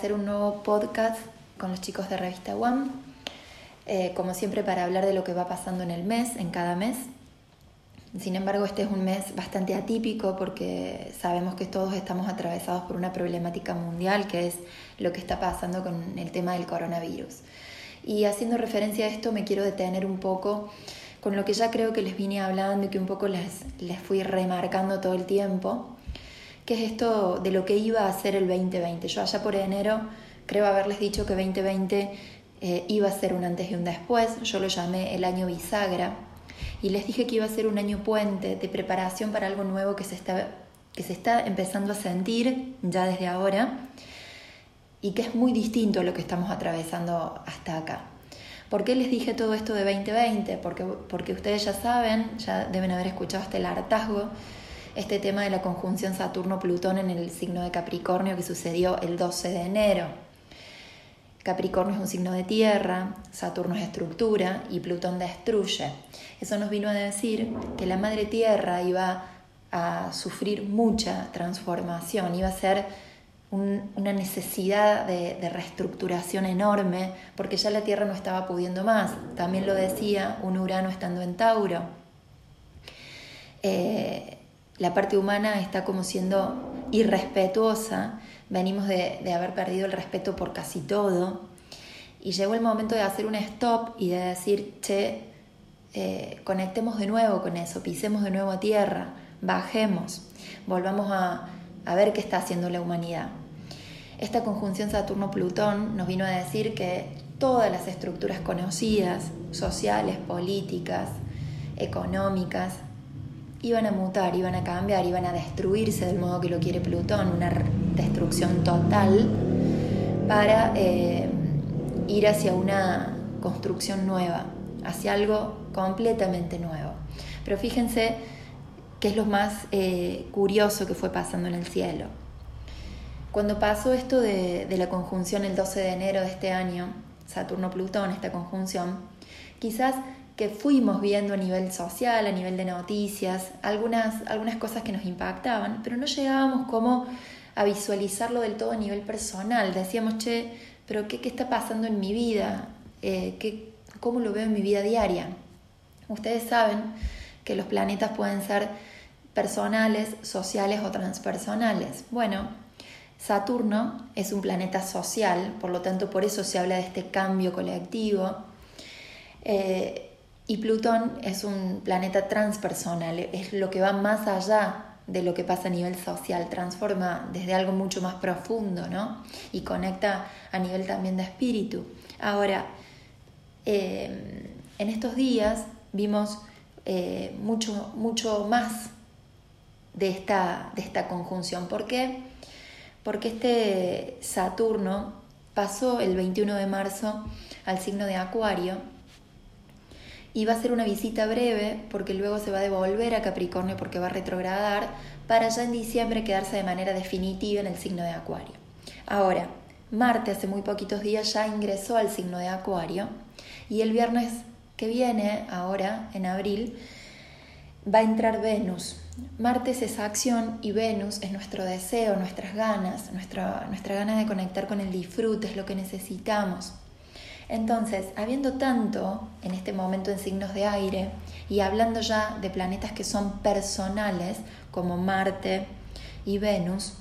hacer un nuevo podcast con los chicos de Revista One, eh, como siempre para hablar de lo que va pasando en el mes, en cada mes. Sin embargo, este es un mes bastante atípico porque sabemos que todos estamos atravesados por una problemática mundial que es lo que está pasando con el tema del coronavirus. Y haciendo referencia a esto me quiero detener un poco con lo que ya creo que les vine hablando y que un poco les, les fui remarcando todo el tiempo, que es esto de lo que iba a ser el 2020. Yo allá por enero creo haberles dicho que 2020 eh, iba a ser un antes y un después, yo lo llamé el año bisagra y les dije que iba a ser un año puente de preparación para algo nuevo que se está, que se está empezando a sentir ya desde ahora y que es muy distinto a lo que estamos atravesando hasta acá. ¿Por qué les dije todo esto de 2020? Porque, porque ustedes ya saben, ya deben haber escuchado hasta el hartazgo, este tema de la conjunción Saturno-Plutón en el signo de Capricornio que sucedió el 12 de enero. Capricornio es un signo de tierra, Saturno es estructura y Plutón destruye. Eso nos vino a decir que la madre tierra iba a sufrir mucha transformación, iba a ser una necesidad de, reestructuración enorme, porque ya la tierra no estaba pudiendo más. También lo decía un Urano estando en Tauro. Eh, la parte humana está como siendo irrespetuosa venimos de, haber perdido el respeto por casi todo y llegó el momento de hacer un stop y de decir, che, eh, conectemos de nuevo con eso, pisemos de nuevo a tierra, bajemos, volvamos a, a ver qué está haciendo la humanidad. Esta conjunción Saturno-Plutón nos vino a decir que todas las estructuras conocidas, sociales, políticas, económicas, iban a mutar, iban a cambiar, iban a destruirse del modo que lo quiere Plutón, una destrucción total, para eh, ir hacia una construcción nueva, hacia algo completamente nuevo. Pero fíjense qué es lo más eh, curioso que fue pasando en el cielo. Cuando pasó esto de, de la conjunción el 12 de enero de este año, Saturno-Plutón, esta conjunción, quizás que fuimos viendo a nivel social, a nivel de noticias, algunas, algunas cosas que nos impactaban, pero no llegábamos como a visualizarlo del todo a nivel personal. Decíamos, che, pero ¿qué, qué está pasando en mi vida? Eh, ¿qué, ¿Cómo lo veo en mi vida diaria? Ustedes saben que los planetas pueden ser personales, sociales o transpersonales. Bueno, Saturno es un planeta social, por lo tanto por eso se habla de este cambio colectivo. Eh, y Plutón es un planeta transpersonal, es lo que va más allá de lo que pasa a nivel social, transforma desde algo mucho más profundo, ¿no? Y conecta a nivel también de espíritu. Ahora, eh, en estos días vimos eh, mucho, mucho más de esta, de esta conjunción. ¿Por qué? Porque este Saturno pasó el 21 de marzo al signo de Acuario y va a ser una visita breve porque luego se va a devolver a Capricornio porque va a retrogradar para ya en diciembre quedarse de manera definitiva en el signo de Acuario. Ahora, Marte hace muy poquitos días ya ingresó al signo de Acuario y el viernes que viene, ahora en abril, va a entrar Venus. Marte es esa acción y Venus es nuestro deseo, nuestras ganas, nuestra, nuestra gana de conectar con el disfrute, es lo que necesitamos. Entonces, habiendo tanto en este momento en signos de aire y hablando ya de planetas que son personales, como Marte y Venus,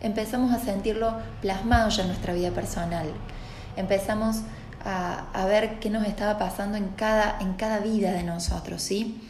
empezamos a sentirlo plasmado ya en nuestra vida personal. Empezamos a, ver qué nos estaba pasando en cada, en cada vida de nosotros, ¿sí?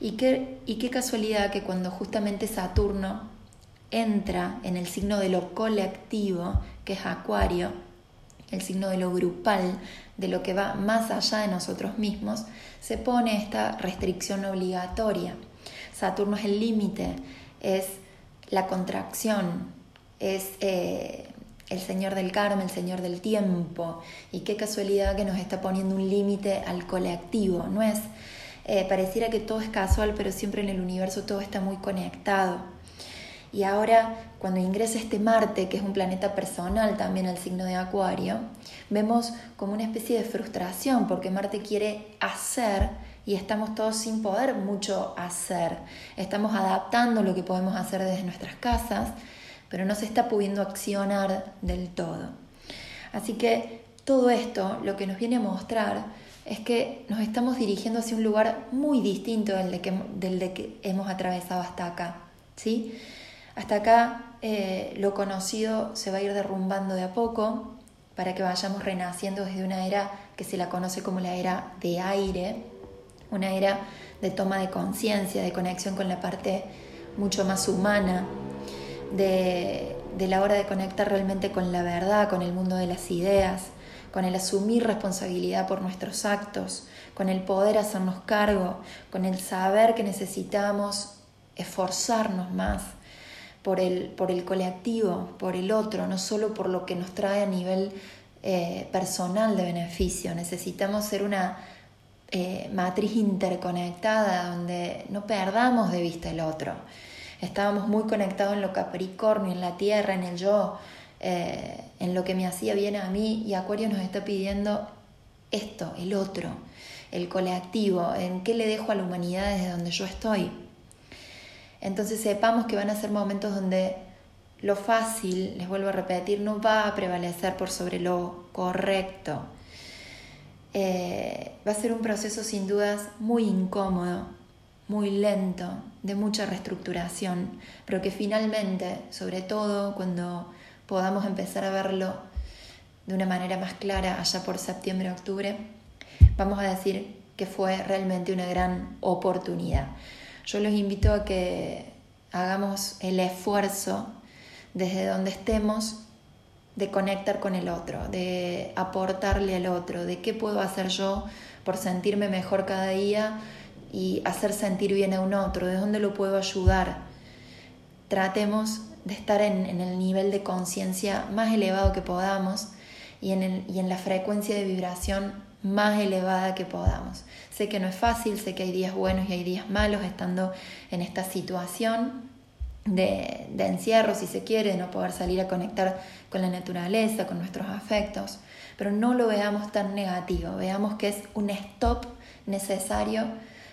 Y qué, y qué casualidad que cuando justamente Saturno entra en el signo de lo colectivo, que es Acuario, el signo de lo grupal, de lo que va más allá de nosotros mismos, se pone esta restricción obligatoria. Saturno es el límite, es la contracción, es eh, el señor del karma, el señor del tiempo. Y qué casualidad que nos está poniendo un límite al colectivo. No es, eh, pareciera que todo es casual, pero siempre en el universo todo está muy conectado. Y ahora, cuando ingresa este Marte, que es un planeta personal también al signo de Acuario, vemos como una especie de frustración, porque Marte quiere hacer y estamos todos sin poder mucho hacer. Estamos adaptando lo que podemos hacer desde nuestras casas, pero no se está pudiendo accionar del todo. Así que todo esto lo que nos viene a mostrar es que nos estamos dirigiendo hacia un lugar muy distinto del de que, del que hemos atravesado hasta acá. ¿sí? Hasta acá eh, lo conocido se va a ir derrumbando de a poco para que vayamos renaciendo desde una era que se la conoce como la era de aire, una era de toma de conciencia, de conexión con la parte mucho más humana, de, de la hora de conectar realmente con la verdad, con el mundo de las ideas, con el asumir responsabilidad por nuestros actos, con el poder hacernos cargo, con el saber que necesitamos esforzarnos más por el, por el colectivo, por el otro, no solo por lo que nos trae a nivel eh, personal de beneficio. Necesitamos ser una eh, matriz interconectada donde no perdamos de vista el otro. Estábamos muy conectados en lo capricornio, en la tierra, en el yo, eh, en lo que me hacía bien a mí y Acuario nos está pidiendo esto, el otro, el colectivo, en qué le dejo a la humanidad desde donde yo estoy. Entonces sepamos que van a ser momentos donde lo fácil, les vuelvo a repetir, no va a prevalecer por sobre lo correcto. Eh, va a ser un proceso sin dudas muy incómodo, muy lento, de mucha reestructuración, pero que finalmente, sobre todo cuando podamos empezar a verlo de una manera más clara allá por septiembre-octubre, vamos a decir que fue realmente una gran oportunidad. Yo los invito a que hagamos el esfuerzo desde donde estemos de conectar con el otro, de aportarle al otro, de qué puedo hacer yo por sentirme mejor cada día y hacer sentir bien a un otro, de dónde lo puedo ayudar. Tratemos de estar en, el nivel de conciencia más elevado que podamos y en, y en la frecuencia de vibración más elevada que podamos. Sé que no es fácil, sé que hay días buenos y hay días malos estando en esta situación de, encierro, si se quiere, de no poder salir a conectar con la naturaleza, con nuestros afectos, pero no lo veamos tan negativo, veamos que es un stop necesario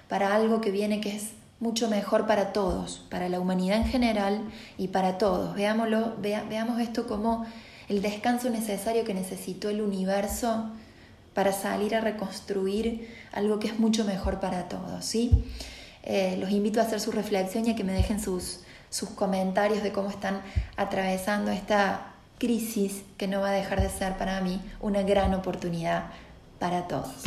para algo que viene que es mucho mejor para todos, para la humanidad en general y para todos. Veámoslo, veamos esto como el descanso necesario que necesitó el universo para salir a reconstruir algo que es mucho mejor para todos. ¿sí? Eh, los invito a hacer su reflexión y a que me dejen sus, sus comentarios de cómo están atravesando esta crisis que no va a dejar de ser para mí una gran oportunidad para todos.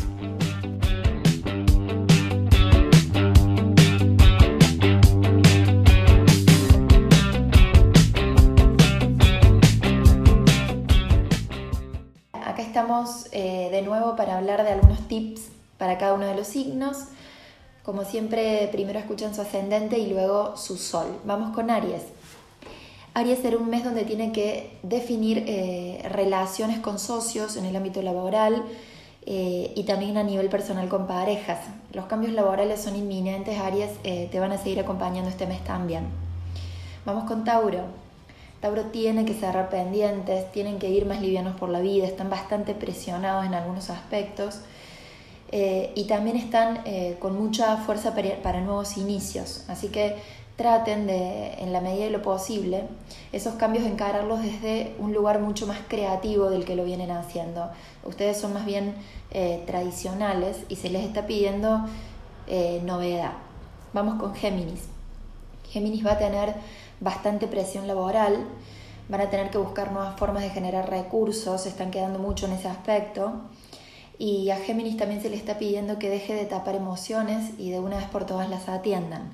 Eh, de nuevo para hablar de algunos tips para cada uno de los signos. Como siempre, primero escuchan su ascendente y luego su sol. Vamos con Aries. Aries será un mes donde tiene que definir eh, relaciones con socios en el ámbito laboral eh, y también a nivel personal con parejas. Los cambios laborales son inminentes, Aries, te van a seguir acompañando este mes también. Vamos con Tauro. Tauro tiene que cerrar pendientes, tienen que ir más livianos por la vida, están bastante presionados en algunos aspectos eh, y también están eh, con mucha fuerza para, nuevos inicios. Así que traten de, en la medida de lo posible, esos cambios encararlos desde un lugar mucho más creativo del que lo vienen haciendo. Ustedes son más bien eh, tradicionales y se les está pidiendo novedad. Vamos con Géminis. Géminis va a tener bastante presión laboral, van a tener que buscar nuevas formas de generar recursos, se están quedando mucho en ese aspecto. Y a Géminis también se le está pidiendo que deje de tapar emociones y de una vez por todas las atiendan.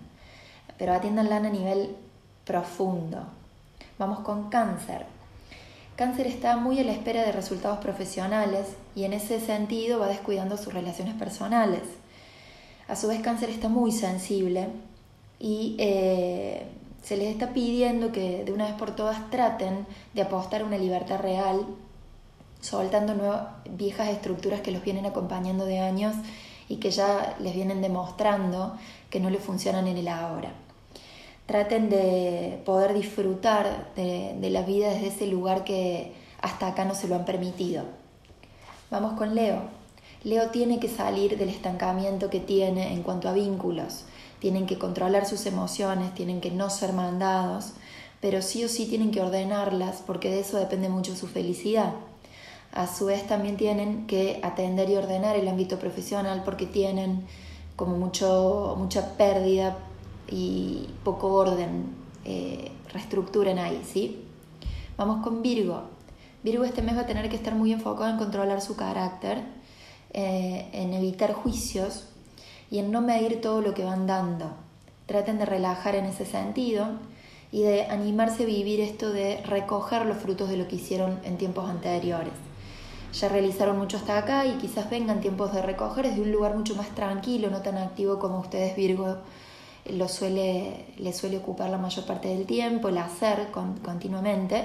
Pero atiéndanla a nivel profundo. Vamos con cáncer. Cáncer está muy a la espera de resultados profesionales y en ese sentido va descuidando sus relaciones personales. A su vez, cáncer está muy sensible y eh, se les está pidiendo que de una vez por todas traten de apostar a una libertad real, soltando nuevas, viejas estructuras que los vienen acompañando de años y que ya les vienen demostrando que no les funcionan en el ahora. Traten de poder disfrutar de, de la vida desde ese lugar que hasta acá no se lo han permitido. Vamos con Leo. Leo tiene que salir del estancamiento que tiene en cuanto a vínculos tienen que controlar sus emociones, tienen que no ser mandados, pero sí o sí tienen que ordenarlas porque de eso depende mucho su felicidad. A su vez también tienen que atender y ordenar el ámbito profesional porque tienen como mucho, mucha pérdida y poco orden, eh, ahí, ¿sí? Vamos con Virgo. Virgo este mes va a tener que estar muy enfocado en controlar su carácter, eh, en evitar juicios y en no medir todo lo que van dando. Traten de relajar en ese sentido y de animarse a vivir esto de recoger los frutos de lo que hicieron en tiempos anteriores. Ya realizaron mucho hasta acá y quizás vengan tiempos de recoger desde un lugar mucho más tranquilo, no tan activo como ustedes Virgo lo suele, le suele ocupar la mayor parte del tiempo, el hacer continuamente.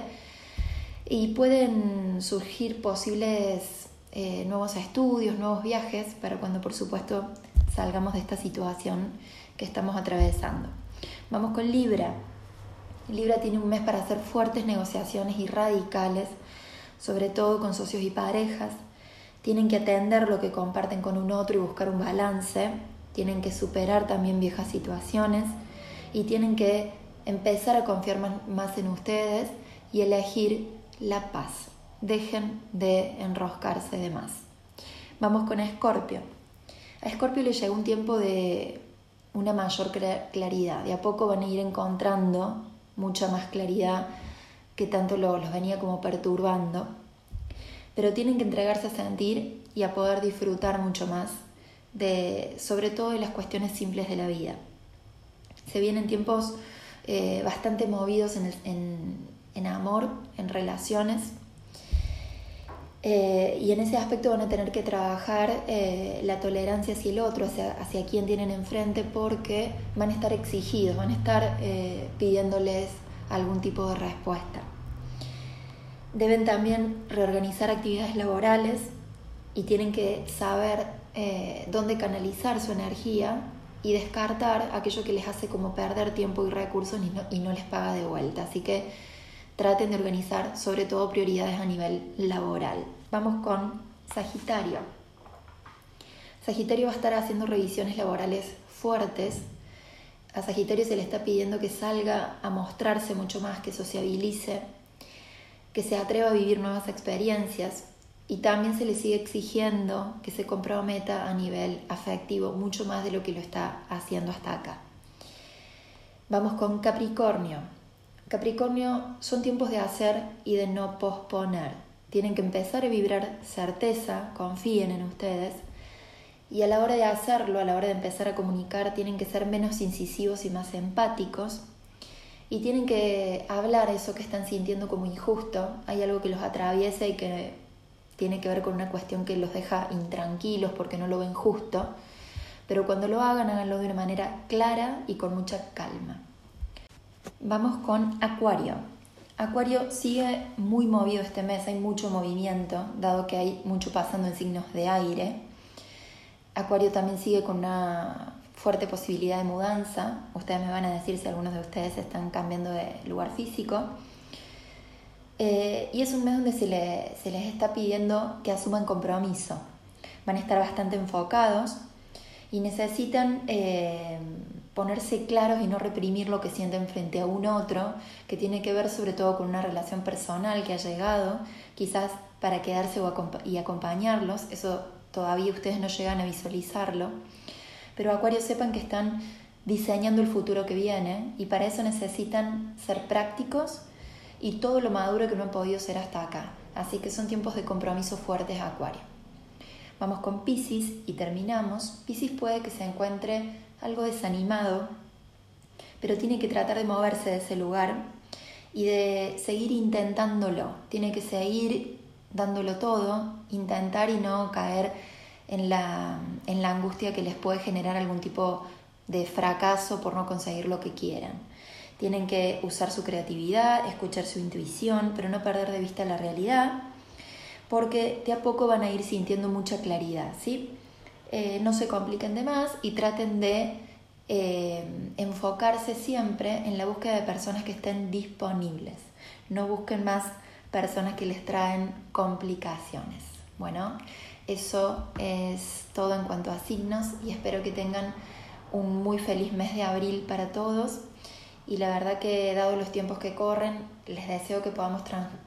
Y pueden surgir posibles eh, nuevos estudios, nuevos viajes, para cuando por supuesto salgamos de esta situación que estamos atravesando. Vamos con Libra. Libra tiene un mes para hacer fuertes negociaciones y radicales, sobre todo con socios y parejas. Tienen que atender lo que comparten con un otro y buscar un balance tienen que superar también viejas situaciones y tienen que empezar a confiar más en ustedes y elegir la paz. Dejen de enroscarse de más. Vamos con Escorpio. A Escorpio le llegó un tiempo de una mayor claridad. De a poco van a ir encontrando mucha más claridad que tanto los venía como perturbando. Pero tienen que entregarse a sentir y a poder disfrutar mucho más de, sobre todo de las cuestiones simples de la vida. Se vienen tiempos eh, bastante movidos en, amor, en relaciones, eh, y en ese aspecto van a tener que trabajar eh, la tolerancia hacia el otro, hacia, hacia quien tienen enfrente, porque van a estar exigidos, van a estar pidiéndoles algún tipo de respuesta. Deben también reorganizar actividades laborales y tienen que saber eh, dónde canalizar su energía y descartar aquello que les hace como perder tiempo y recursos y no, y no les paga de vuelta. Así que traten de organizar sobre todo prioridades a nivel laboral. Vamos con Sagitario. Sagitario va a estar haciendo revisiones laborales fuertes. A Sagitario se le está pidiendo que salga a mostrarse mucho más, que sociabilice, que se atreva a vivir nuevas experiencias, y también se le sigue exigiendo que se comprometa a nivel afectivo mucho más de lo que lo está haciendo hasta acá. Vamos con Capricornio. Capricornio son tiempos de hacer y de no posponer. Tienen que empezar a vibrar certeza, confíen en ustedes. Y a la hora de hacerlo, a la hora de empezar a comunicar, tienen que ser menos incisivos y más empáticos. Y tienen que hablar eso que están sintiendo como injusto. Hay algo que los atraviesa y que tiene que ver con una cuestión que los deja intranquilos porque no lo ven justo, pero cuando lo hagan, háganlo de una manera clara y con mucha calma. Vamos con Acuario. Acuario sigue muy movido este mes, hay mucho movimiento, dado que hay mucho pasando en signos de aire. Acuario también sigue con una fuerte posibilidad de mudanza. Ustedes me van a decir si algunos de ustedes están cambiando de lugar físico. Eh, y es un mes donde se, les está pidiendo que asuman compromiso. Van a estar bastante enfocados y necesitan eh, ponerse claros y no reprimir lo que sienten frente a un otro, que tiene que ver sobre todo con una relación personal que ha llegado, quizás para quedarse y acompañarlos. Eso todavía ustedes no llegan a visualizarlo. Pero Acuario sepan que están diseñando el futuro que viene y para eso necesitan ser prácticos y todo lo maduro que no han podido ser hasta acá. Así que son tiempos de compromiso fuertes Acuario. Vamos con Pisces y terminamos. Pisces puede que se encuentre algo desanimado, pero tiene que tratar de moverse de ese lugar y de seguir intentándolo. Tiene que seguir dándolo todo, intentar y no caer en la, en la angustia que les puede generar algún tipo de fracaso por no conseguir lo que quieran. Tienen que usar su creatividad, escuchar su intuición, pero no perder de vista la realidad, porque de a poco van a ir sintiendo mucha claridad, ¿sí? Eh, no se compliquen de más y traten de eh, enfocarse siempre en la búsqueda de personas que estén disponibles. No busquen más personas que les traen complicaciones. Bueno, eso es todo en cuanto a signos y espero que tengan un muy feliz mes de abril para todos y la verdad que dado los tiempos que corren, les deseo que podamos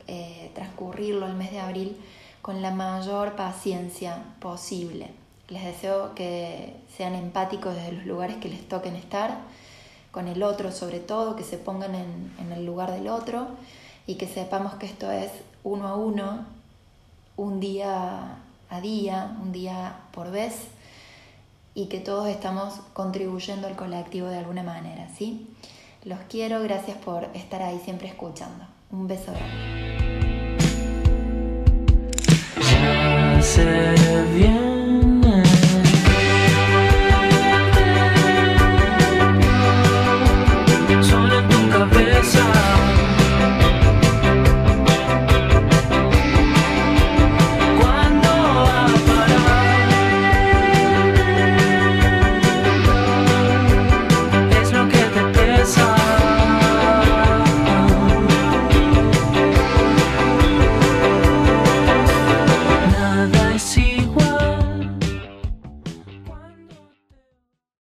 eh, transcurrirlo el mes de abril con la mayor paciencia posible. Les deseo que sean empáticos desde los lugares que les toquen estar, con el otro sobre todo, que se pongan en, el lugar del otro y que sepamos que esto es uno a uno, un día a día, un día por vez y que todos estamos contribuyendo al colectivo de alguna manera, ¿sí? Los quiero, gracias por estar ahí siempre escuchando. Un beso grande.